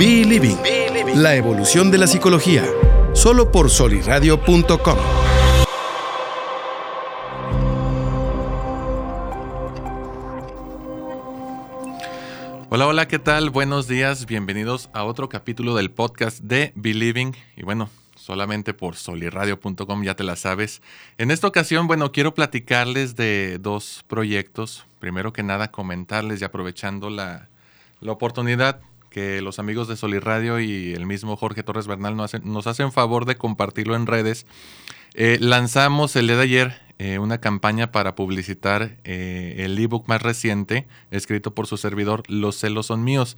Be Living, la evolución de la psicología, solo por soliradio.com. Hola, hola, ¿qué tal? Buenos días, bienvenidos a otro capítulo del podcast de Believing. Y bueno, solamente por soliradio.com, ya te la sabes. En esta ocasión, bueno, quiero platicarles de dos proyectos. Primero que nada, comentarles y aprovechando la, la oportunidad que los amigos de Soliradio y el mismo Jorge Torres Bernal nos hacen, nos hacen favor de compartirlo en redes. Eh, lanzamos el día de ayer eh, una campaña para publicitar eh, el ebook más reciente, escrito por su servidor, Los celos son míos.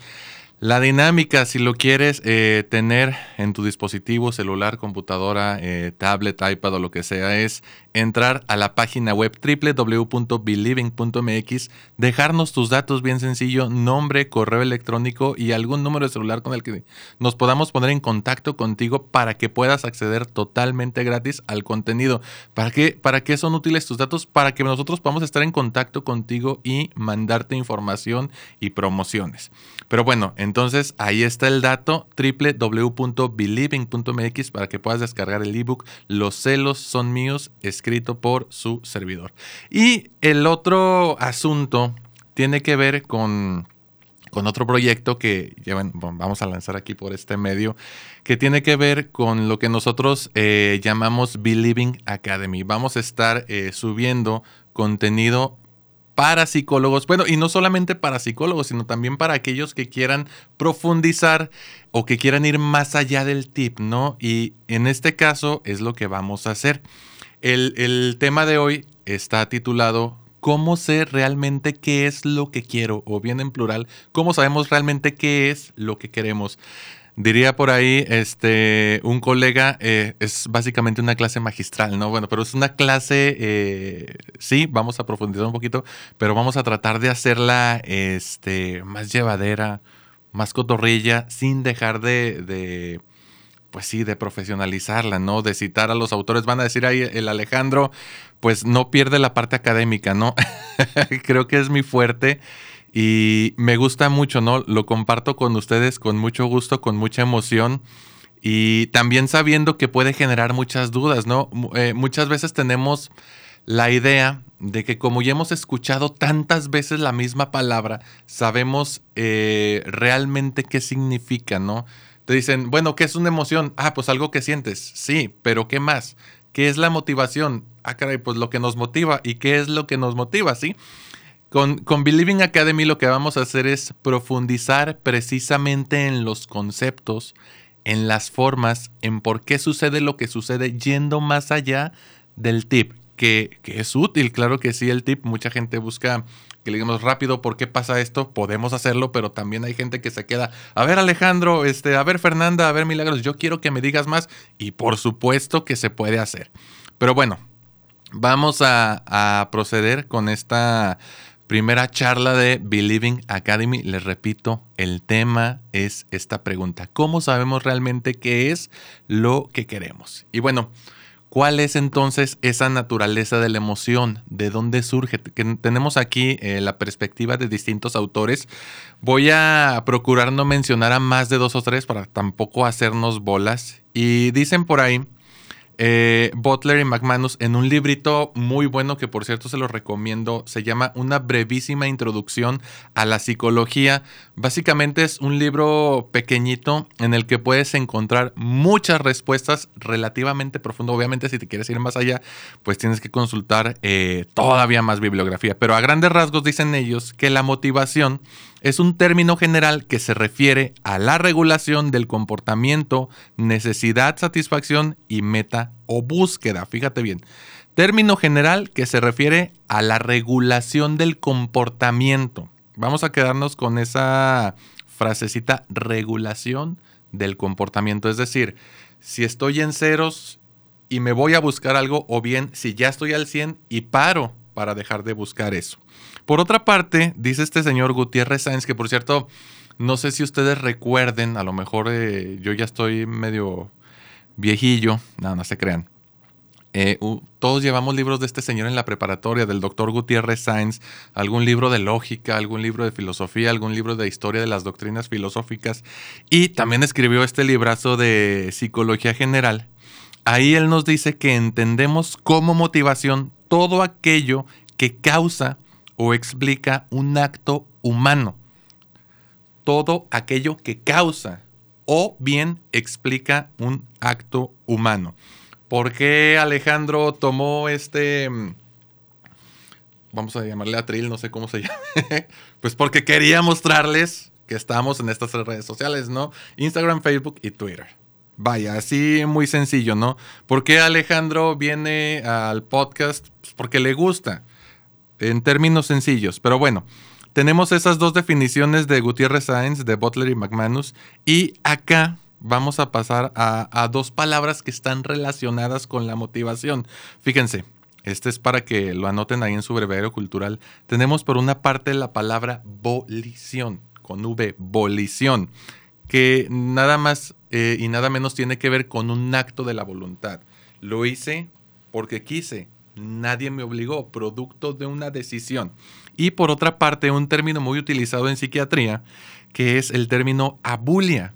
La dinámica, si lo quieres eh, tener en tu dispositivo, celular, computadora, eh, tablet, iPad o lo que sea, es entrar a la página web www.believing.mx, dejarnos tus datos bien sencillo, nombre, correo electrónico y algún número de celular con el que nos podamos poner en contacto contigo para que puedas acceder totalmente gratis al contenido. ¿Para qué, ¿Para qué son útiles tus datos? Para que nosotros podamos estar en contacto contigo y mandarte información y promociones. Pero bueno, entonces ahí está el dato www.believing.mx para que puedas descargar el ebook Los celos son míos, escrito por su servidor. Y el otro asunto tiene que ver con con otro proyecto que vamos a lanzar aquí por este medio, que tiene que ver con lo que nosotros eh, llamamos Believing Academy. Vamos a estar eh, subiendo contenido para psicólogos, bueno, y no solamente para psicólogos, sino también para aquellos que quieran profundizar o que quieran ir más allá del tip, ¿no? Y en este caso es lo que vamos a hacer. El, el tema de hoy está titulado ¿Cómo sé realmente qué es lo que quiero? O bien en plural, ¿cómo sabemos realmente qué es lo que queremos? Diría por ahí, este, un colega, eh, es básicamente una clase magistral, ¿no? Bueno, pero es una clase, eh, sí, vamos a profundizar un poquito, pero vamos a tratar de hacerla este, más llevadera, más cotorrilla, sin dejar de, de, pues sí, de profesionalizarla, ¿no? De citar a los autores. Van a decir ahí, el Alejandro, pues no pierde la parte académica, ¿no? Creo que es mi fuerte. Y me gusta mucho, ¿no? Lo comparto con ustedes con mucho gusto, con mucha emoción y también sabiendo que puede generar muchas dudas, ¿no? Eh, muchas veces tenemos la idea de que como ya hemos escuchado tantas veces la misma palabra, sabemos eh, realmente qué significa, ¿no? Te dicen, bueno, ¿qué es una emoción? Ah, pues algo que sientes. Sí, pero ¿qué más? ¿Qué es la motivación? Ah, caray, pues lo que nos motiva. ¿Y qué es lo que nos motiva? ¿Sí? Con, con, Believing Academy lo que vamos a hacer es profundizar precisamente en los conceptos, en las formas, en por qué sucede lo que sucede, yendo más allá del tip, que, que es útil, claro que sí, el tip. Mucha gente busca que le digamos rápido por qué pasa esto, podemos hacerlo, pero también hay gente que se queda, a ver Alejandro, este, a ver Fernanda, a ver Milagros, yo quiero que me digas más y por supuesto que se puede hacer. Pero bueno, vamos a, a proceder con esta primera charla de Believing Academy. Les repito, el tema es esta pregunta. ¿Cómo sabemos realmente qué es lo que queremos? Y bueno, ¿cuál es entonces esa naturaleza de la emoción? ¿De dónde surge? Que tenemos aquí eh, la perspectiva de distintos autores. Voy a procurar no mencionar a más de dos o tres para tampoco hacernos bolas. Y dicen por ahí eh, Butler y McManus en un librito muy bueno que por cierto se lo recomiendo. Se llama Una brevísima introducción a la psicología. Básicamente es un libro pequeñito en el que puedes encontrar muchas respuestas relativamente profundo. Obviamente si te quieres ir más allá, pues tienes que consultar eh, todavía más bibliografía. Pero a grandes rasgos dicen ellos que la motivación es un término general que se refiere a la regulación del comportamiento, necesidad, satisfacción y meta o búsqueda. Fíjate bien. Término general que se refiere a la regulación del comportamiento. Vamos a quedarnos con esa frasecita regulación del comportamiento. Es decir, si estoy en ceros y me voy a buscar algo, o bien si ya estoy al 100 y paro para dejar de buscar eso. Por otra parte, dice este señor Gutiérrez Sáenz, que por cierto, no sé si ustedes recuerden, a lo mejor eh, yo ya estoy medio viejillo, no, no se crean. Eh, todos llevamos libros de este señor en la preparatoria, del doctor Gutiérrez Sáenz, algún libro de lógica, algún libro de filosofía, algún libro de historia de las doctrinas filosóficas. Y también escribió este librazo de psicología general. Ahí él nos dice que entendemos como motivación todo aquello que causa o explica un acto humano. Todo aquello que causa o bien explica un acto humano. ¿Por qué Alejandro tomó este... Mm, vamos a llamarle atril, no sé cómo se llama. pues porque quería mostrarles que estamos en estas redes sociales, ¿no? Instagram, Facebook y Twitter. Vaya, así muy sencillo, ¿no? ¿Por qué Alejandro viene al podcast? Pues porque le gusta, en términos sencillos. Pero bueno, tenemos esas dos definiciones de Gutiérrez Sáenz, de Butler y McManus, y acá vamos a pasar a, dos palabras que están relacionadas con la motivación. Fíjense, este es para que lo anoten ahí en su breviario cultural. Tenemos por una parte la palabra volición, con V, volición, que nada más eh, y nada menos tiene que ver con un acto de la voluntad. Lo hice porque quise, nadie me obligó, producto de una decisión. Y por otra parte, un término muy utilizado en psiquiatría, que es el término abulia,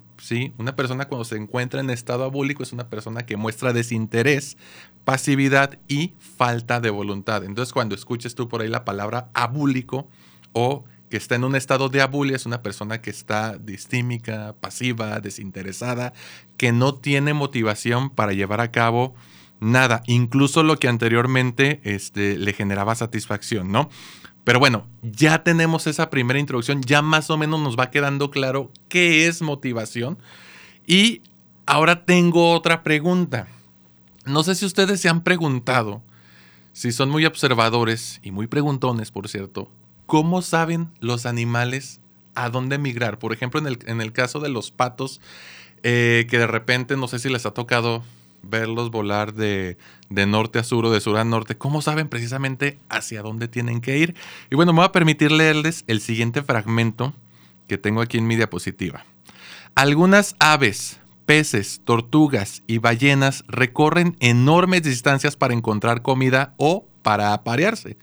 una persona cuando se encuentra en estado abúlico es una persona que muestra desinterés, pasividad y falta de voluntad. Entonces, cuando escuches tú por ahí la palabra abúlico o que está en un estado de abulia, es una persona que está distímica, pasiva, desinteresada, que no tiene motivación para llevar a cabo nada, incluso lo que anteriormente este, le generaba satisfacción, ¿no? Pero bueno, ya tenemos esa primera introducción, ya más o menos nos va quedando claro qué es motivación. Y ahora tengo otra pregunta. No sé si ustedes se han preguntado, si son muy observadores y muy preguntones, por cierto, ¿cómo saben los animales a dónde migrar? Por ejemplo, en el, en el caso de los patos, eh, que de repente, no sé si les ha tocado verlos volar de, norte a sur o de sur a norte, ¿cómo saben precisamente hacia dónde tienen que ir? Y bueno, me voy a permitir leerles el siguiente fragmento que tengo aquí en mi diapositiva. Algunas aves, peces, tortugas y ballenas recorren enormes distancias para encontrar comida o para aparearse.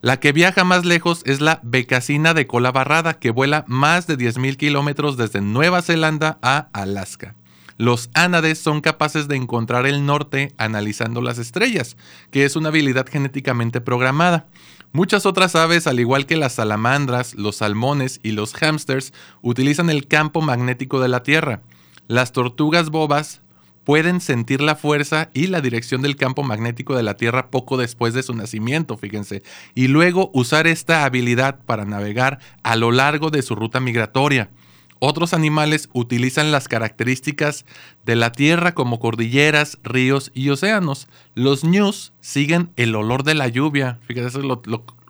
La que viaja más lejos es la becasina de cola barrada, que vuela más de 10.000 kilómetros desde Nueva Zelanda a Alaska. Los ánades son capaces de encontrar el norte analizando las estrellas, que es una habilidad genéticamente programada. Muchas otras aves, al igual que las salamandras, los salmones y los hámsters, utilizan el campo magnético de la Tierra. Las tortugas bobas pueden sentir la fuerza y la dirección del campo magnético de la Tierra poco después de su nacimiento, fíjense, y luego usar esta habilidad para navegar a lo largo de su ruta migratoria. Otros animales utilizan las características de la tierra como cordilleras, ríos y océanos. Los ñus siguen el olor de la lluvia. Fíjate, eso es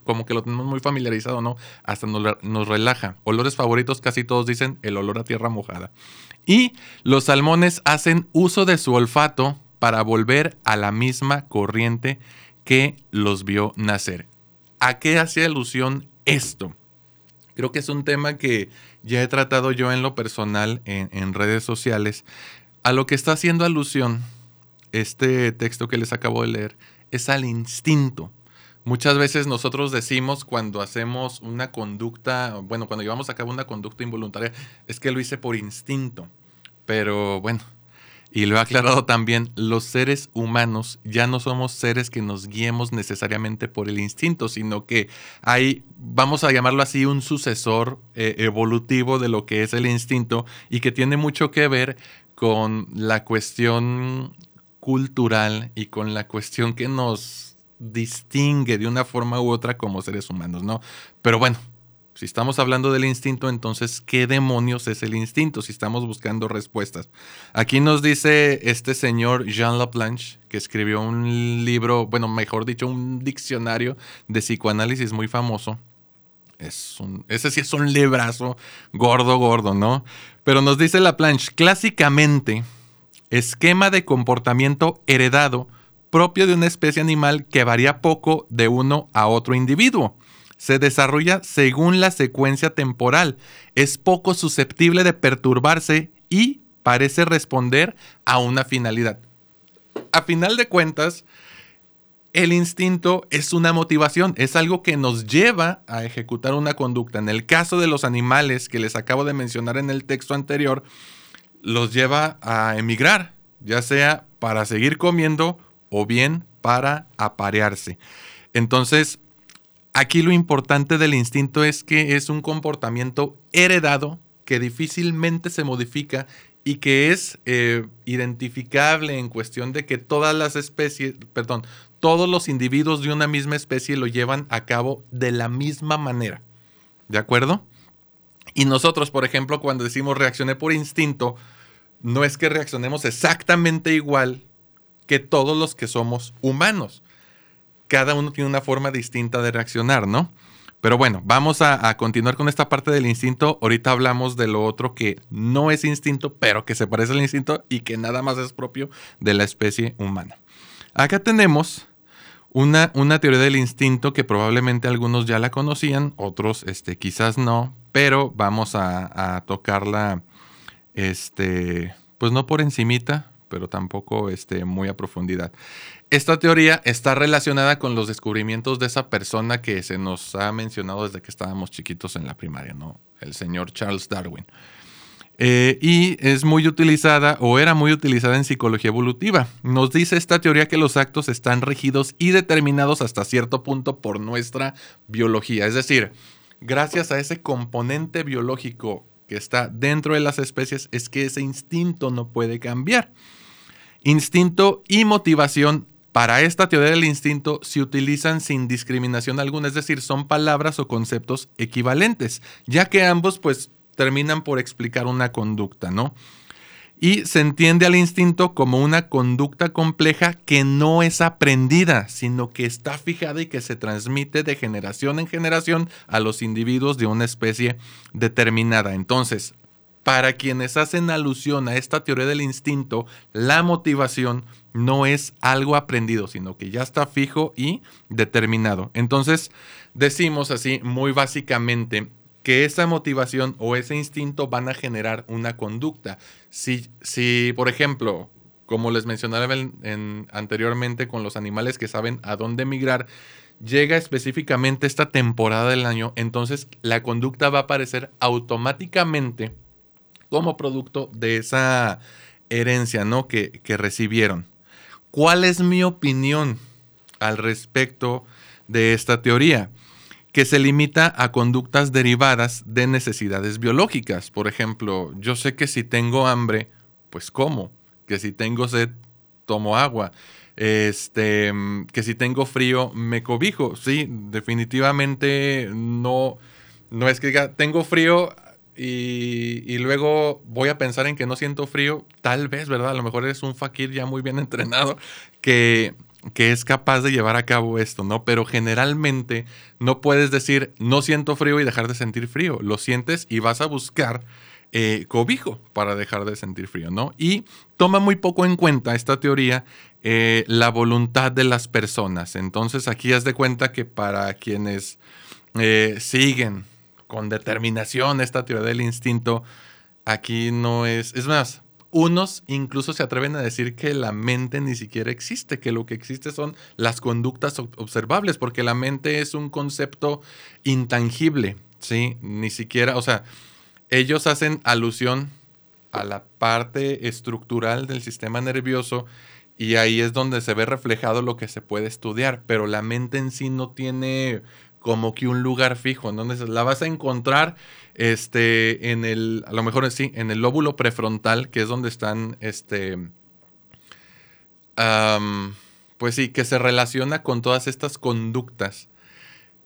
como que lo tenemos muy familiarizado, ¿no? Hasta nos, nos, relaja. Olores favoritos, casi todos dicen el olor a tierra mojada. Y los salmones hacen uso de su olfato para volver a la misma corriente que los vio nacer. ¿A qué hace alusión esto? Creo que es un tema que ya he tratado yo en lo personal en, redes sociales. A lo que está haciendo alusión este texto que les acabo de leer es al instinto. Muchas veces nosotros decimos cuando hacemos una conducta, bueno, cuando llevamos a cabo una conducta involuntaria, es que lo hice por instinto. Pero bueno, y lo he aclarado también, los seres humanos ya no somos seres que nos guiemos necesariamente por el instinto, sino que hay, vamos a llamarlo así, un sucesor eh, evolutivo de lo que es el instinto y que tiene mucho que ver con la cuestión cultural y con la cuestión que nos distingue de una forma u otra como seres humanos, ¿no? Pero bueno, si estamos hablando del instinto, entonces, ¿qué demonios es el instinto? Si estamos buscando respuestas. Aquí nos dice este señor Jean Laplanche, que escribió un libro, bueno, mejor dicho, un diccionario de psicoanálisis muy famoso. Es un, ese sí es un librazo gordo, gordo, ¿no? Pero nos dice Laplanche, clásicamente, esquema de comportamiento heredado propio de una especie animal que varía poco de uno a otro individuo se desarrolla según la secuencia temporal, es poco susceptible de perturbarse y parece responder a una finalidad. A final de cuentas, el instinto es una motivación, es algo que nos lleva a ejecutar una conducta. En el caso de los animales que les acabo de mencionar en el texto anterior, los lleva a emigrar, ya sea para seguir comiendo o bien para aparearse. Entonces, aquí lo importante del instinto es que es un comportamiento heredado que difícilmente se modifica y que es eh, identificable en cuestión de que todas las especies, perdón, todos los individuos de una misma especie lo llevan a cabo de la misma manera. ¿De acuerdo? Y nosotros, por ejemplo, cuando decimos reaccioné por instinto, no es que reaccionemos exactamente igual que todos los que somos humanos. Cada uno tiene una forma distinta de reaccionar, ¿no? Pero bueno, vamos a, continuar con esta parte del instinto. Ahorita hablamos de lo otro que no es instinto, pero que se parece al instinto y que nada más es propio de la especie humana. Acá tenemos una, una teoría del instinto que probablemente algunos ya la conocían, otros este, quizás no, pero vamos a, a tocarla, este, pues no por encimita, pero tampoco este, muy a profundidad. Esta teoría está relacionada con los descubrimientos de esa persona que se nos ha mencionado desde que estábamos chiquitos en la primaria, ¿no? El señor Charles Darwin. Eh, y es muy utilizada o era muy utilizada en psicología evolutiva. Nos dice esta teoría que los actos están regidos y determinados hasta cierto punto por nuestra biología. Es decir, gracias a ese componente biológico que está dentro de las especies es que ese instinto no puede cambiar. Instinto y motivación para esta teoría del instinto se utilizan sin discriminación alguna, es decir, son palabras o conceptos equivalentes, ya que ambos pues terminan por explicar una conducta, ¿no? Y se entiende al instinto como una conducta compleja que no es aprendida, sino que está fijada y que se transmite de generación en generación a los individuos de una especie determinada. Entonces, para quienes hacen alusión a esta teoría del instinto, la motivación no es algo aprendido, sino que ya está fijo y determinado. Entonces, decimos así muy básicamente que esa motivación o ese instinto van a generar una conducta. Si, si por ejemplo, como les mencionaba anteriormente con los animales que saben a dónde migrar, llega específicamente esta temporada del año, entonces la conducta va a aparecer automáticamente como producto de esa herencia ¿no? que, que recibieron. ¿Cuál es mi opinión al respecto de esta teoría? que se limita a conductas derivadas de necesidades biológicas. Por ejemplo, yo sé que si tengo hambre, pues como, que si tengo sed, tomo agua, este, que si tengo frío, me cobijo. Sí, definitivamente no, no es que diga, tengo frío, y, luego voy a pensar en que no siento frío, tal vez, ¿verdad? A lo mejor eres un fakir ya muy bien entrenado que, es capaz de llevar a cabo esto, ¿no? Pero generalmente no puedes decir no siento frío y dejar de sentir frío. Lo sientes y vas a buscar eh, cobijo para dejar de sentir frío, ¿no? Y toma muy poco en cuenta esta teoría eh, la voluntad de las personas. Entonces aquí haz de cuenta que para quienes eh, siguen con determinación esta teoría del instinto, aquí no es... Es más, unos incluso se atreven a decir que la mente ni siquiera existe, que lo que existe son las conductas observables, porque la mente es un concepto intangible, ¿sí? Ni siquiera, o sea, ellos hacen alusión a la parte estructural del sistema nervioso y ahí es donde se ve reflejado lo que se puede estudiar, pero la mente en sí no tiene como que un lugar fijo, en donde la vas a encontrar este, en el, a lo mejor sí, en el lóbulo prefrontal, que es donde están, este, pues sí, que se relaciona con todas estas conductas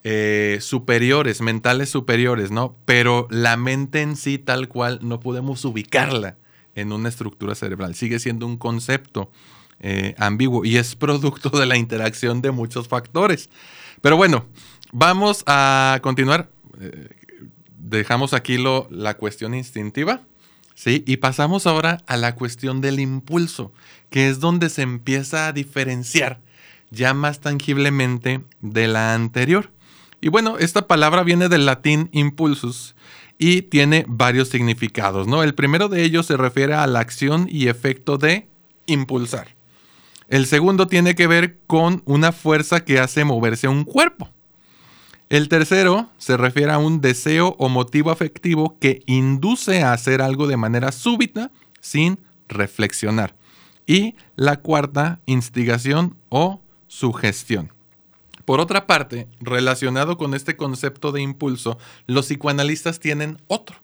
eh, superiores, mentales superiores, ¿no? Pero la mente en sí tal cual no podemos ubicarla en una estructura cerebral, sigue siendo un concepto eh, ambiguo y es producto de la interacción de muchos factores. Pero bueno, Vamos a continuar. Eh, dejamos aquí lo, la cuestión instintiva. ¿sí? Y pasamos ahora a la cuestión del impulso, que es donde se empieza a diferenciar ya más tangiblemente de la anterior. Y bueno, esta palabra viene del latín impulsus y tiene varios significados, ¿no? El primero de ellos se refiere a la acción y efecto de impulsar. El segundo tiene que ver con una fuerza que hace moverse un cuerpo. El tercero se refiere a un deseo o motivo afectivo que induce a hacer algo de manera súbita sin reflexionar. Y la cuarta, instigación o sugestión. Por otra parte, relacionado con este concepto de impulso, los psicoanalistas tienen otro.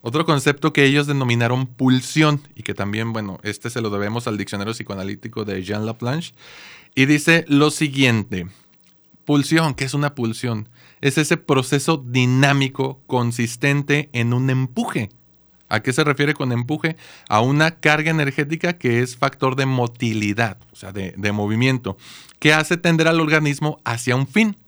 Otro concepto que ellos denominaron pulsión y que también, bueno, este se lo debemos al diccionario psicoanalítico de Jean Laplanche. Y dice lo siguiente, pulsión, ¿qué es una pulsión? Es ese proceso dinámico consistente en un empuje. ¿A qué se refiere con empuje? A una carga energética que es factor de motilidad, o sea, de, de movimiento, que hace tender al organismo hacia un fin.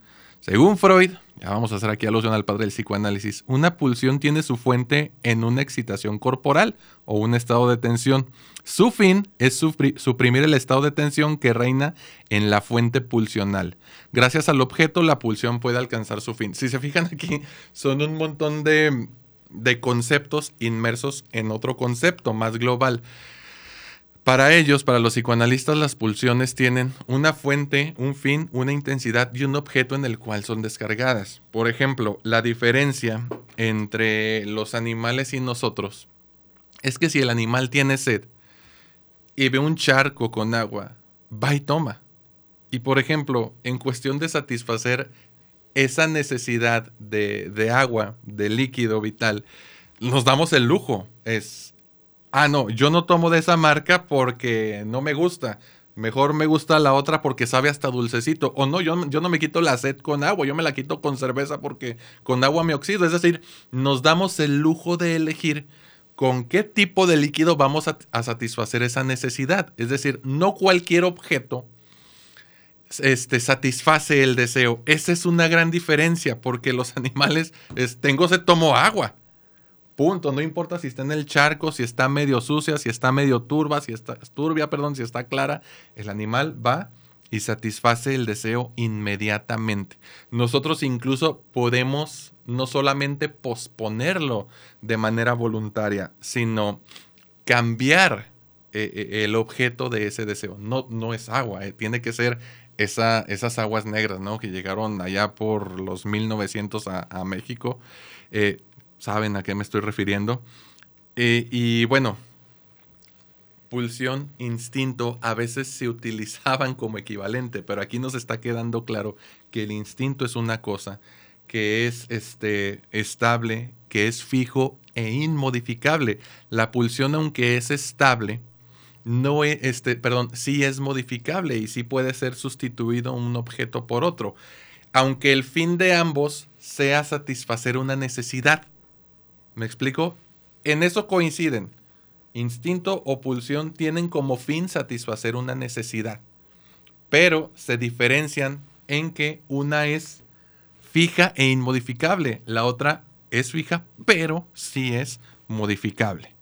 Según Freud, ya vamos a hacer aquí alusión al padre del psicoanálisis, una pulsión tiene su fuente en una excitación corporal o un estado de tensión. Su fin es suprimir el estado de tensión que reina en la fuente pulsional. Gracias al objeto, la pulsión puede alcanzar su fin. Si se fijan aquí, son un montón de, de conceptos inmersos en otro concepto más global. Para ellos, para los psicoanalistas, las pulsiones tienen una fuente, un fin, una intensidad y un objeto en el cual son descargadas. Por ejemplo, la diferencia entre los animales y nosotros es que si el animal tiene sed y ve un charco con agua, va y toma. Y por ejemplo, en cuestión de satisfacer esa necesidad de, de agua, de líquido vital, nos damos el lujo. Es ah, no, yo no tomo de esa marca porque no me gusta. Mejor me gusta la otra porque sabe hasta dulcecito. O no, yo, yo no me quito la sed con agua, yo me la quito con cerveza porque con agua me oxido. Es decir, nos damos el lujo de elegir con qué tipo de líquido vamos a, satisfacer esa necesidad. Es decir, no cualquier objeto este, satisface el deseo. Esa es una gran diferencia porque los animales, tengo sed, tomo agua. Punto. No importa si está en el charco, si está medio sucia, si está medio turba, si está turbia, perdón, si está clara. El animal va y satisface el deseo inmediatamente. Nosotros incluso podemos no solamente posponerlo de manera voluntaria, sino cambiar eh, eh, el objeto de ese deseo. No, no es agua, eh, tiene que ser esa, esas aguas negras, ¿no? Que llegaron allá por los 1900 a, a México saben a qué me estoy refiriendo. Y bueno, pulsión, instinto a veces se utilizaban como equivalente, pero aquí nos está quedando claro que el instinto es una cosa que es este, estable, que es fijo e inmodificable. La pulsión, aunque es estable, no es, este, perdón, sí es modificable y sí puede ser sustituido un objeto por otro, aunque el fin de ambos sea satisfacer una necesidad. ¿Me explico? En eso coinciden. Instinto o pulsión tienen como fin satisfacer una necesidad, pero se diferencian en que una es fija e inmodificable, la otra es fija, pero sí es modificable.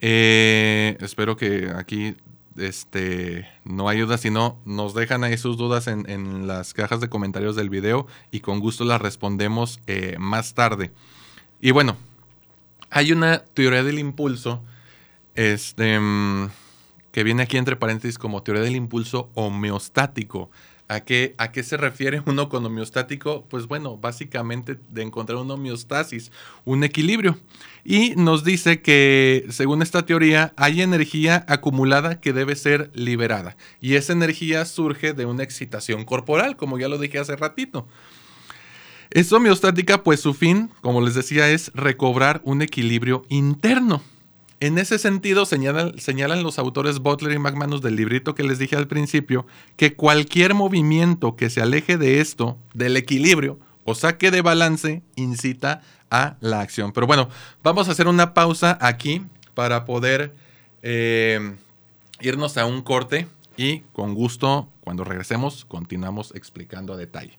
Eh, espero que aquí este, no hay dudas, sino nos dejan ahí sus dudas en, las cajas de comentarios del video y con gusto las respondemos eh, más tarde. Y bueno, hay una teoría del impulso este, mm, que viene aquí entre paréntesis como teoría del impulso homeostático. ¿A qué, ¿A qué se refiere uno con homeostático? Pues bueno, básicamente de encontrar una homeostasis, un equilibrio. Y nos dice que, según esta teoría, hay energía acumulada que debe ser liberada. Y esa energía surge de una excitación corporal, como ya lo dije hace ratito. Es homeostática, pues su fin, como les decía, es recobrar un equilibrio interno. En ese sentido, señalan, los autores Butler y McManus del librito que les dije al principio, que cualquier movimiento que se aleje de esto, del equilibrio, o saque de balance, incita a la acción. Pero bueno, vamos a hacer una pausa aquí para poder eh, irnos a un corte y con gusto, cuando regresemos, continuamos explicando a detalle.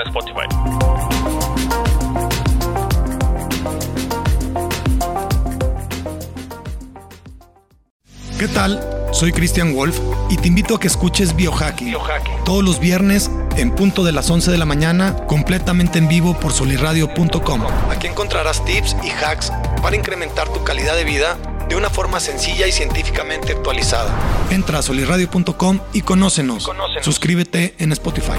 en Spotify. ¿Qué tal? Soy Christian Wolf y te invito a que escuches Biohacking. Biohacking. Todos los viernes en punto de las 11 de la mañana, completamente en vivo por soliradio.com. Aquí encontrarás tips y hacks para incrementar tu calidad de vida de una forma sencilla y científicamente actualizada. Entra a soliradio.com y conócenos. Conócenos. Suscríbete en Spotify.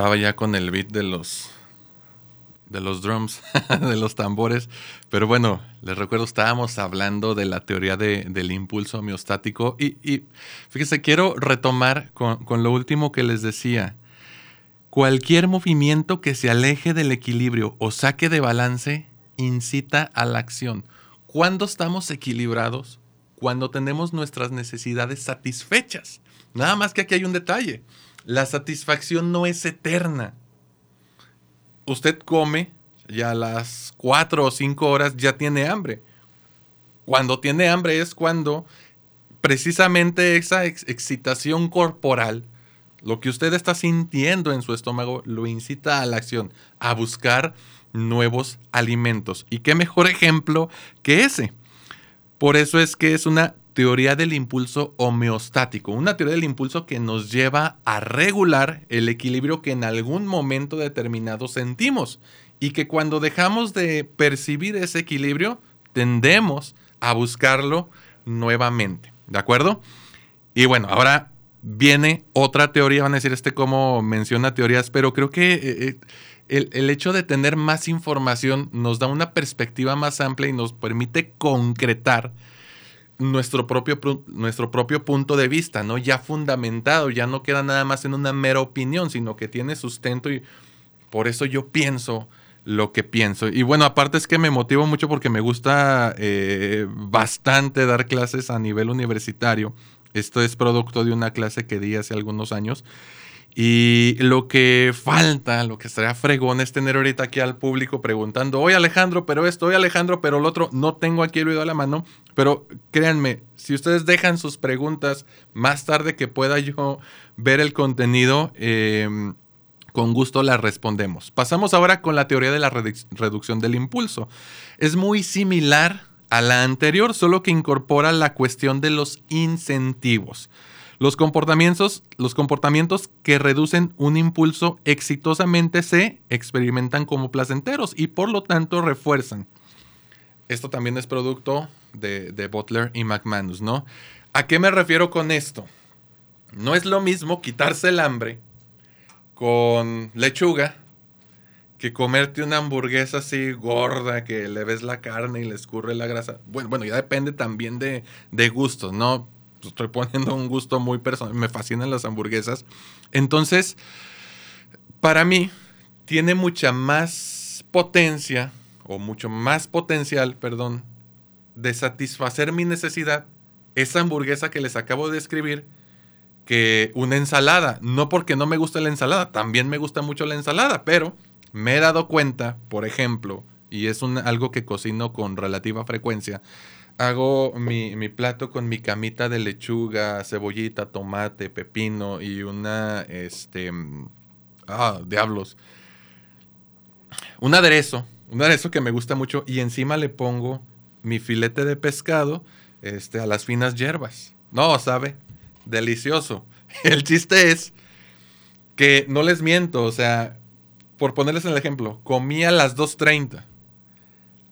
Estaba ya con el beat de los de los drums, de los tambores. Pero bueno, les recuerdo, estábamos hablando de la teoría de- del impulso homeostático. Y, y fíjese, quiero retomar con, con lo último que les decía. Cualquier movimiento que se aleje del equilibrio o saque de balance incita a la acción. ¿Cuándo estamos equilibrados? Cuando tenemos nuestras necesidades satisfechas. Nada más que aquí hay un detalle. La satisfacción no es eterna usted come ya a las 4 o 5 horas ya tiene hambre. Cuando tiene hambre es cuando precisamente esa ex- excitación corporal, lo que usted está sintiendo en su estómago, lo incita a la acción, a buscar nuevos alimentos. ¿Y qué mejor ejemplo que ese? Por eso es que es una teoría del impulso homeostático, una teoría del impulso que nos lleva a regular el equilibrio que en algún momento determinado sentimos y que cuando dejamos de percibir ese equilibrio tendemos a buscarlo nuevamente, ¿de acuerdo? Y bueno, ahora viene otra teoría, van a decir este cómo menciona teorías, pero creo que eh, eh, el hecho de tener más información nos da una perspectiva más amplia y nos permite concretar nuestro propio, nuestro propio punto de vista, ¿no? Ya fundamentado, ya no queda nada más en una mera opinión, sino que tiene sustento y por eso yo pienso lo que pienso. Y bueno, aparte es que me motivo mucho porque me gusta eh, bastante dar clases a nivel universitario. Esto es producto de una clase que di hace algunos años. Y lo que falta, lo que estaría fregón es tener ahorita aquí al público preguntando, oye Alejandro, pero esto, oye Alejandro, pero lo otro, no tengo aquí el video a la mano, pero créanme, si ustedes dejan sus preguntas más tarde que pueda yo ver el contenido, eh, con gusto las respondemos. Pasamos ahora con la teoría de la reduc- reducción del impulso. Es muy similar a la anterior, solo que incorpora la cuestión de los incentivos. Los comportamientos, los comportamientos que reducen un impulso exitosamente se experimentan como placenteros y por lo tanto refuerzan. Esto también es producto de, de Butler y McManus, ¿no? ¿A qué me refiero con esto? No es lo mismo quitarse el hambre con lechuga que comerte una hamburguesa así gorda que le ves la carne y le escurre la grasa. Bueno, bueno ya depende también de, de gustos, ¿no? Estoy poniendo un gusto muy personal. Me fascinan las hamburguesas. Entonces, para mí, tiene mucha más potencia, o mucho más potencial, perdón, de satisfacer mi necesidad, esa hamburguesa que les acabo de describir, que una ensalada. No porque no me guste la ensalada, también me gusta mucho la ensalada, pero me he dado cuenta, por ejemplo, y es un- algo que cocino con relativa frecuencia, hago mi, mi, plato con mi camita de lechuga, cebollita, tomate, pepino y una, este, ah, diablos, un aderezo, un aderezo que me gusta mucho y encima le pongo mi filete de pescado, este, a las finas hierbas. No, ¿sabe? Delicioso. El chiste es que no les miento, o sea, por ponerles el ejemplo, comí a las 2.30.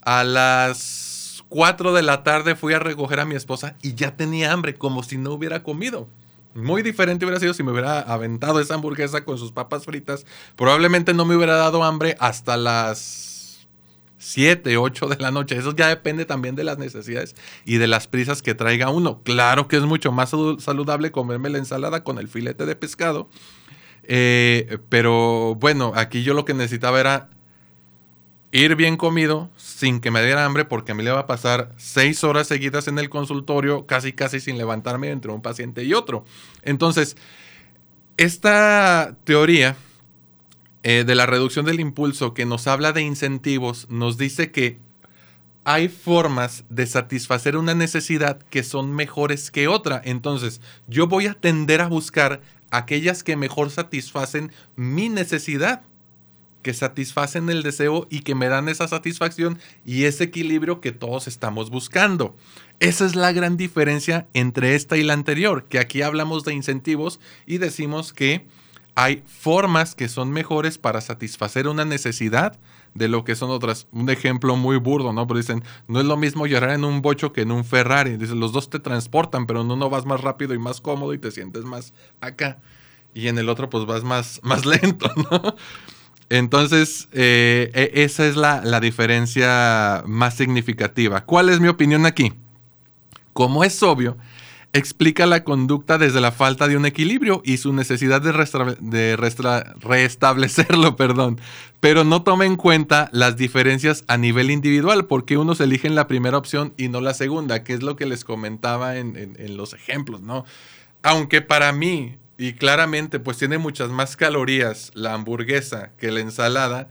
A las 4 de la tarde fui a recoger a mi esposa y ya tenía hambre, como si no hubiera comido. Muy diferente hubiera sido si me hubiera aventado esa hamburguesa con sus papas fritas. Probablemente no me hubiera dado hambre hasta las 7, 8 de la noche. Eso ya depende también de las necesidades y de las prisas que traiga uno. Claro que es mucho más saludable comerme la ensalada con el filete de pescado. Eh, pero bueno, aquí yo lo que necesitaba era ir bien comido sin que me diera hambre porque me le iba a pasar seis horas seguidas en el consultorio casi casi sin levantarme entre un paciente y otro. Entonces, esta teoría eh, de la reducción del impulso que nos habla de incentivos nos dice que hay formas de satisfacer una necesidad que son mejores que otra. Entonces, yo voy a tender a buscar aquellas que mejor satisfacen mi necesidad que satisfacen el deseo y que me dan esa satisfacción y ese equilibrio que todos estamos buscando. Esa es la gran diferencia entre esta y la anterior, que aquí hablamos de incentivos y decimos que hay formas que son mejores para satisfacer una necesidad de lo que son otras. Un ejemplo muy burdo, ¿no? Pero dicen, no es lo mismo llorar en un bocho que en un Ferrari. Dicen, los dos te transportan, pero en uno vas más rápido y más cómodo y te sientes más acá. Y en el otro pues vas más, más lento, ¿no? Entonces, eh, e, esa es la, la, diferencia más significativa. ¿Cuál es mi opinión aquí? Como es obvio, explica la conducta desde la falta de un equilibrio y su necesidad de, de restablecerlo, perdón, pero no toma en cuenta las diferencias a nivel individual, porque unos eligen la primera opción y no la segunda, que es lo que les comentaba en, en, en los ejemplos, ¿no? Aunque para mí y claramente pues tiene muchas más calorías la hamburguesa que la ensalada,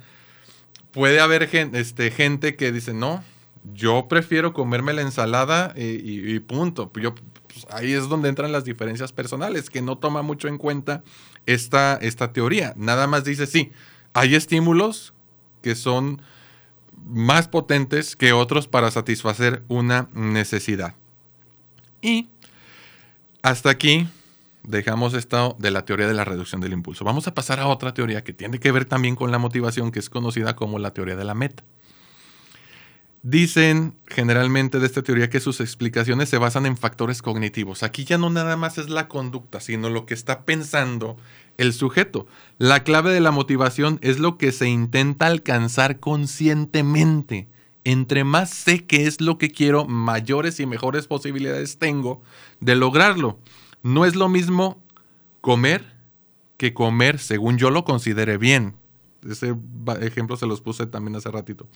puede haber gente, este, gente que dice, no, yo prefiero comerme la ensalada y, punto. Yo, pues, ahí es donde entran las diferencias personales, que no toma mucho en cuenta esta, esta teoría. Nada más dice, sí, hay estímulos que son más potentes que otros para satisfacer una necesidad. Y hasta aquí dejamos esto de la teoría de la reducción del impulso. Vamos a pasar a otra teoría que tiene que ver también con la motivación, que es conocida como la teoría de la meta. Dicen generalmente de esta teoría que sus explicaciones se basan en factores cognitivos. Aquí ya no nada más es la conducta, sino lo que está pensando el sujeto. La clave de la motivación es lo que se intenta alcanzar conscientemente. Entre más sé qué es lo que quiero, mayores y mejores posibilidades tengo de lograrlo. No es lo mismo comer que comer según yo lo considere bien. Ese ejemplo se los puse también hace ratito.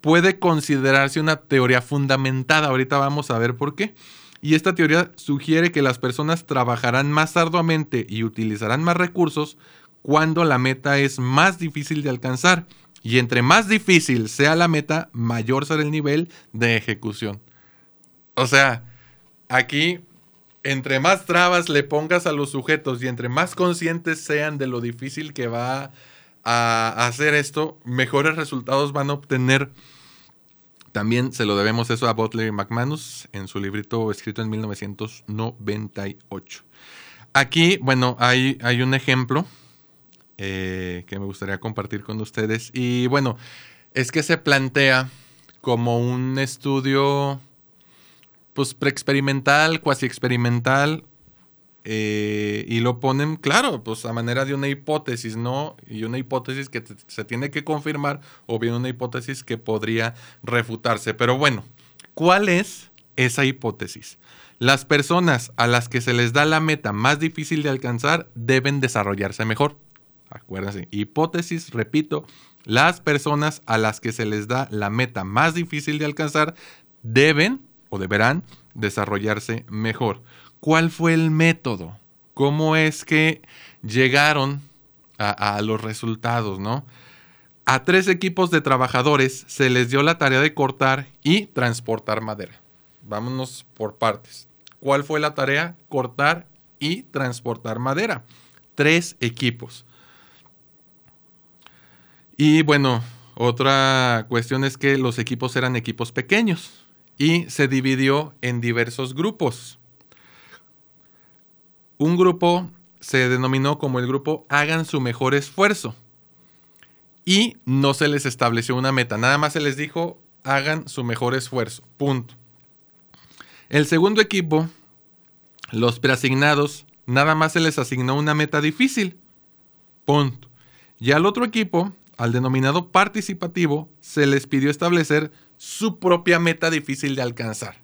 Puede considerarse una teoría fundamentada. Ahorita vamos a ver por qué. Y esta teoría sugiere que las personas trabajarán más arduamente y utilizarán más recursos cuando la meta es más difícil de alcanzar. Y entre más difícil sea la meta, mayor será el nivel de ejecución. O sea, aquí entre más trabas le pongas a los sujetos y entre más conscientes sean de lo difícil que va a hacer esto, mejores resultados van a obtener. También se lo debemos eso a Butler y McManus en su librito escrito en 1998. Aquí, bueno, hay, hay un ejemplo eh, que me gustaría compartir con ustedes. Y bueno, es que se plantea como un estudio pues preexperimental, cuasi experimental, eh, y lo ponen, claro, pues a manera de una hipótesis, ¿no? Y una hipótesis que se tiene que confirmar, o bien una hipótesis que podría refutarse. Pero bueno, ¿cuál es esa hipótesis? Las personas a las que se les da la meta más difícil de alcanzar deben desarrollarse mejor. Acuérdense, hipótesis, repito, las personas a las que se les da la meta más difícil de alcanzar deben o deberán desarrollarse mejor. ¿Cuál fue el método? ¿Cómo es que llegaron a, los resultados, no? A tres equipos de trabajadores se les dio la tarea de cortar y transportar madera. vámonos por partes. ¿Cuál fue la tarea? Cortar y transportar madera. Tres equipos. Y bueno, otra cuestión es que los equipos eran equipos pequeños y se dividió en diversos grupos. Un grupo se denominó como el grupo Hagan su mejor esfuerzo y no se les estableció una meta, nada más se les dijo hagan su mejor esfuerzo, punto. El segundo equipo, los preasignados, nada más se les asignó una meta difícil, punto. Y al otro equipo, al denominado participativo, se les pidió establecer su propia meta difícil de alcanzar.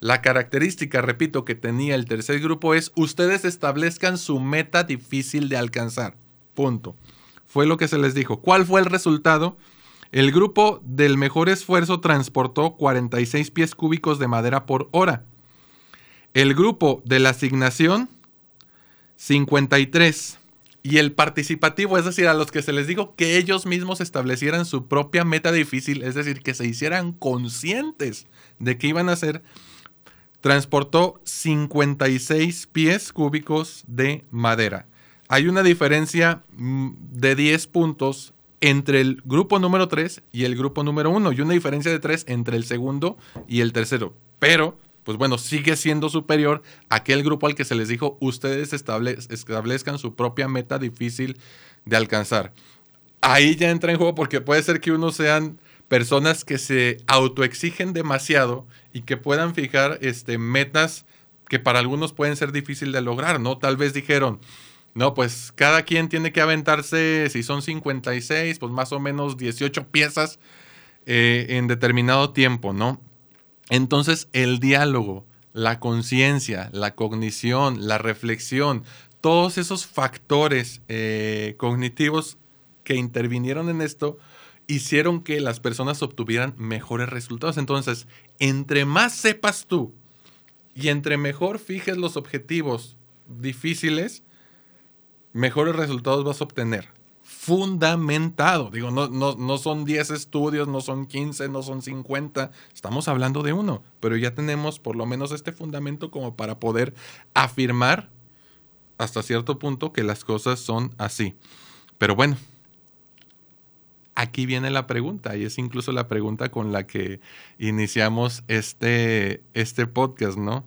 La característica, repito, que tenía el tercer grupo es ustedes establezcan su meta difícil de alcanzar. Punto. Fue lo que se les dijo. ¿Cuál fue el resultado? El grupo del mejor esfuerzo transportó 46 pies cúbicos de madera por hora. El grupo de la asignación, 53. Y el participativo, es decir, a los que se les dijo que ellos mismos establecieran su propia meta difícil, es decir, que se hicieran conscientes de qué iban a hacer, transportó 56 pies cúbicos de madera hay una diferencia mm, de 10 puntos entre el grupo número 3 y el grupo número 1 y una diferencia de 3 entre el segundo y el tercero. Pero, pues bueno, sigue siendo superior a aquel grupo al que se les dijo, ustedes establezcan su propia meta difícil de alcanzar. Ahí ya entra en juego porque puede ser que uno sean personas que se autoexigen demasiado y que puedan fijar este, metas que para algunos pueden ser difíciles de lograr, ¿no? Tal vez dijeron, no, pues cada quien tiene que aventarse, si son 56, pues más o menos 18 piezas eh, en determinado tiempo, ¿no? Entonces el diálogo, la conciencia, la cognición, la reflexión, todos esos factores eh, cognitivos que intervinieron en esto hicieron que las personas obtuvieran mejores resultados. Entonces, entre más sepas tú y entre mejor fijes los objetivos difíciles, mejores resultados vas a obtener. Fundamentado. Digo, no, no, no son 10 estudios, no son 15, no son 50. Estamos hablando de uno. Pero ya tenemos por lo menos este fundamento como para poder afirmar hasta cierto punto que las cosas son así. Pero bueno, aquí viene la pregunta, y es incluso la pregunta con la que iniciamos este, este podcast, ¿no?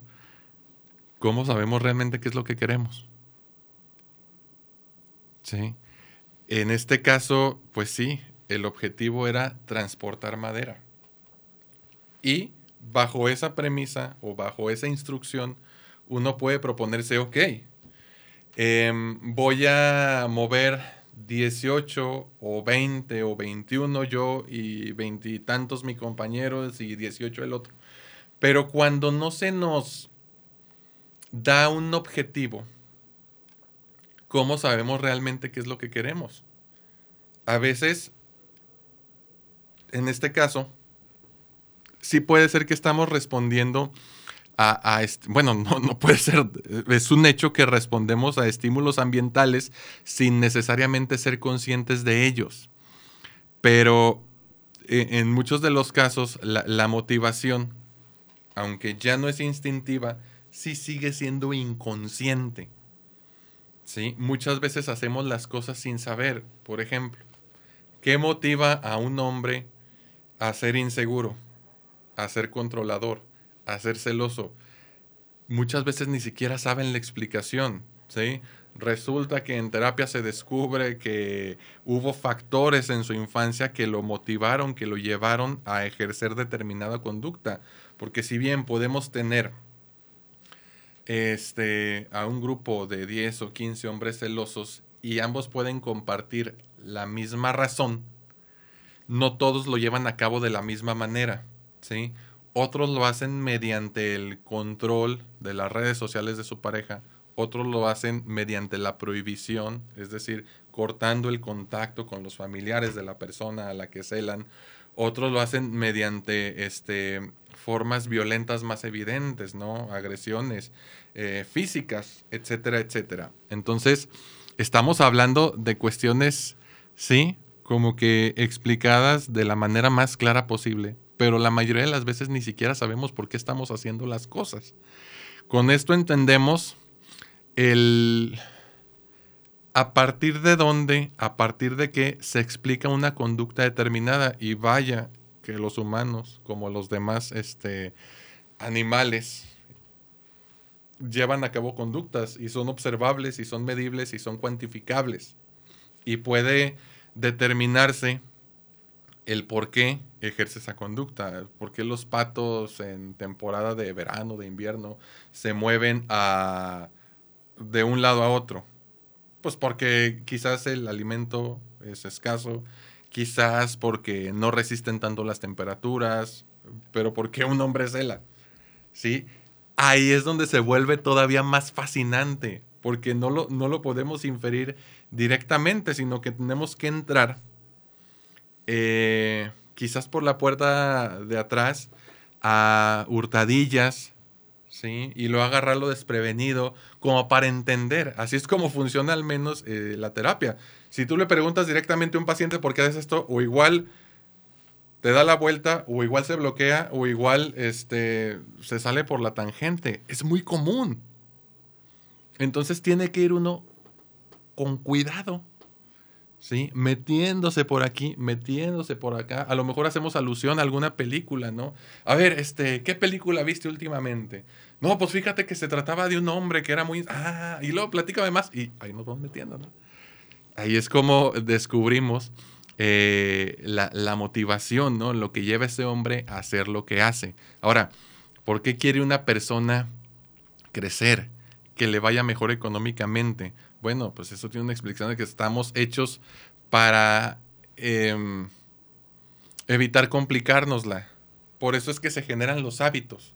¿Cómo sabemos realmente qué es lo que queremos? Sí. En este caso, pues sí, el objetivo era transportar madera. Y bajo esa premisa o bajo esa instrucción, uno puede proponerse, ok, em, voy a mover 18 o 20 o 21 yo y veintitantos mis compañeros y 18 el otro. Pero cuando no se nos da un objetivo, ¿cómo sabemos realmente qué es lo que queremos? A veces, en este caso, sí puede ser que estamos respondiendo a, bueno, no, puede ser, es un hecho que respondemos a estímulos ambientales sin necesariamente ser conscientes de ellos. Pero e, en, muchos de los casos, la, la motivación, aunque ya no es instintiva, sí sigue siendo inconsciente. ¿Sí? Muchas veces hacemos las cosas sin saber. Por ejemplo, ¿qué motiva a un hombre a ser inseguro, a ser controlador, a ser celoso? Muchas veces ni siquiera saben la explicación, ¿sí? Resulta que en terapia se descubre que hubo factores en su infancia que lo motivaron, que lo llevaron a ejercer determinada conducta. Porque si bien podemos tener este, a un grupo de 10 o 15 hombres celosos y ambos pueden compartir la misma razón, no todos lo llevan a cabo de la misma manera, ¿sí? Otros lo hacen mediante el control de las redes sociales de su pareja, otros lo hacen mediante la prohibición, es decir, cortando el contacto con los familiares de la persona a la que celan, otros lo hacen mediante este, formas violentas más evidentes, ¿no? Agresiones eh, físicas, etcétera, etcétera. Entonces, estamos hablando de cuestiones, sí, como que explicadas de la manera más clara posible, pero la mayoría de las veces ni siquiera sabemos por qué estamos haciendo las cosas. Con esto entendemos el a partir de dónde, a partir de qué se explica una conducta determinada y vaya que los humanos, como los demás este, animales, llevan a cabo conductas y son observables y son medibles y son cuantificables. Y puede determinarse el por qué ejerce esa conducta, por qué los patos en temporada de verano, de invierno, se mueven a, de un lado a otro pues porque quizás el alimento es escaso, quizás porque no resisten tanto las temperaturas, pero porque un hombre cela. ¿Sí? Ahí es donde se vuelve todavía más fascinante, porque no lo, no lo podemos inferir directamente, sino que tenemos que entrar eh, quizás por la puerta de atrás a hurtadillas, ¿sí? Y lo agarrarlo desprevenido, como para entender. Así es como funciona al menos eh, la terapia. Si tú le preguntas directamente a un paciente por qué haces esto, o igual te da la vuelta, o igual se bloquea, o igual este, se sale por la tangente. Es muy común. Entonces tiene que ir uno con cuidado. ¿sí? Metiéndose por aquí, metiéndose por acá. A lo mejor hacemos alusión a alguna película, ¿no? A ver, este, ¿qué película viste últimamente? No, pues fíjate que se trataba de un hombre que era muy... Ah, y luego platícame más. Y ahí nos vamos metiendo, ¿no? Ahí es como descubrimos eh, la, motivación, ¿no? Lo que lleva a ese hombre a hacer lo que hace. Ahora, ¿por qué quiere una persona crecer? Que le vaya mejor económicamente bueno, pues eso tiene una explicación de que estamos hechos para em, evitar complicárnosla. Por eso es que se generan los hábitos.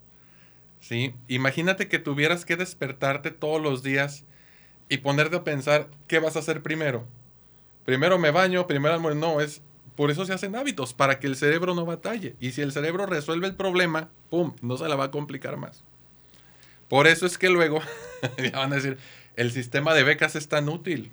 ¿sí? Imagínate que tuvieras que despertarte todos los días y ponerte a pensar qué vas a hacer primero. Primero me baño, primero almuerzo. No, es por eso se hacen hábitos, para que el cerebro no batalle. Y si el cerebro resuelve el problema, ¡pum!, no se la va a complicar más. Por eso es que luego ya van a decir, el sistema de becas es tan útil.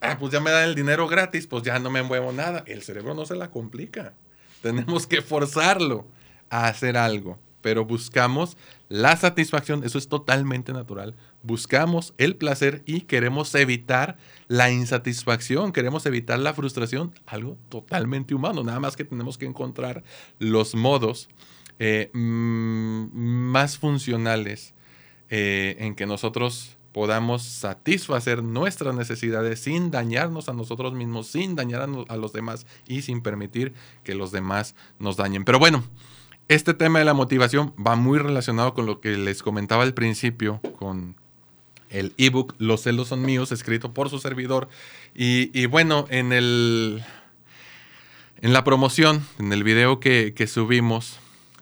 Ah, pues ya me dan el dinero gratis, pues ya no me muevo nada. El cerebro no se la complica. Tenemos que forzarlo a hacer algo. Pero buscamos la satisfacción, eso es totalmente natural. Buscamos el placer y queremos evitar la insatisfacción, queremos evitar la frustración, algo totalmente humano. Nada más que tenemos que encontrar los modos eh, mm, más funcionales eh, en que nosotros podamos satisfacer nuestras necesidades sin dañarnos a nosotros mismos, sin dañar a, los demás y sin permitir que los demás nos dañen. Pero bueno, este tema de la motivación va muy relacionado con lo que les comentaba al principio, con el ebook Los celos son míos, escrito por su servidor. Y, bueno, en el... En la promoción, en el video que, que subimos,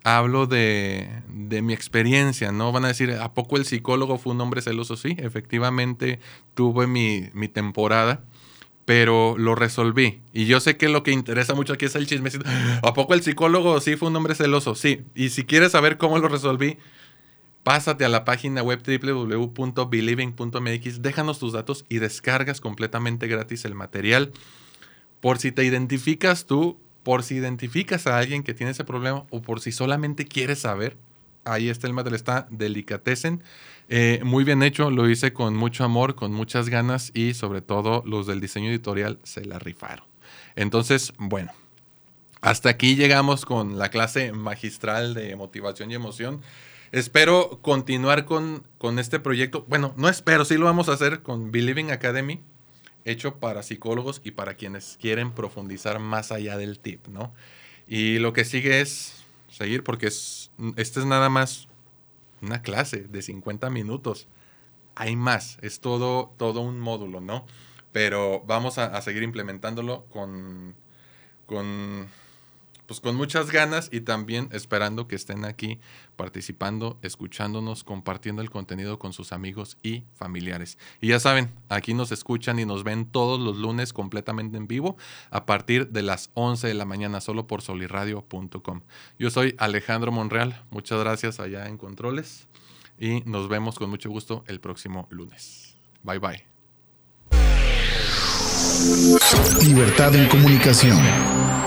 hablo de, mi experiencia, ¿no? Van a decir, ¿a poco el psicólogo fue un hombre celoso? Sí, efectivamente tuve mi, temporada, pero lo resolví. Y yo sé que lo que interesa mucho aquí es el chisme. ¿A poco el psicólogo sí fue un hombre celoso? Sí. Y si quieres saber cómo lo resolví, pásate a la página web www.believing.mx, déjanos tus datos y descargas completamente gratis el material. Por si te identificas tú por si identificas a alguien que tiene ese problema o por si solamente quieres saber, ahí está el material, está delicatecen. Eh, muy bien hecho, lo hice con mucho amor, con muchas ganas y sobre todo los del diseño editorial se la rifaron. Entonces, bueno, hasta aquí llegamos con la clase magistral de motivación y emoción. Espero continuar con, con este proyecto. Bueno, no espero, sí lo vamos a hacer con Believing Academy hecho para psicólogos y para quienes quieren profundizar más allá del tip, ¿no? Y lo que sigue es seguir porque es, este es nada más una clase de 50 minutos. Hay más, es todo, todo un módulo, ¿no? Pero vamos a, a seguir implementándolo con, con pues con muchas ganas y también esperando que estén aquí participando, escuchándonos, compartiendo el contenido con sus amigos y familiares. Y ya saben, aquí nos escuchan y nos ven todos los lunes completamente en vivo a partir de las 11 de la mañana solo por soliradio.com. Yo soy Alejandro Monreal, muchas gracias allá en Controles y nos vemos con mucho gusto el próximo lunes. Bye bye. Libertad en comunicación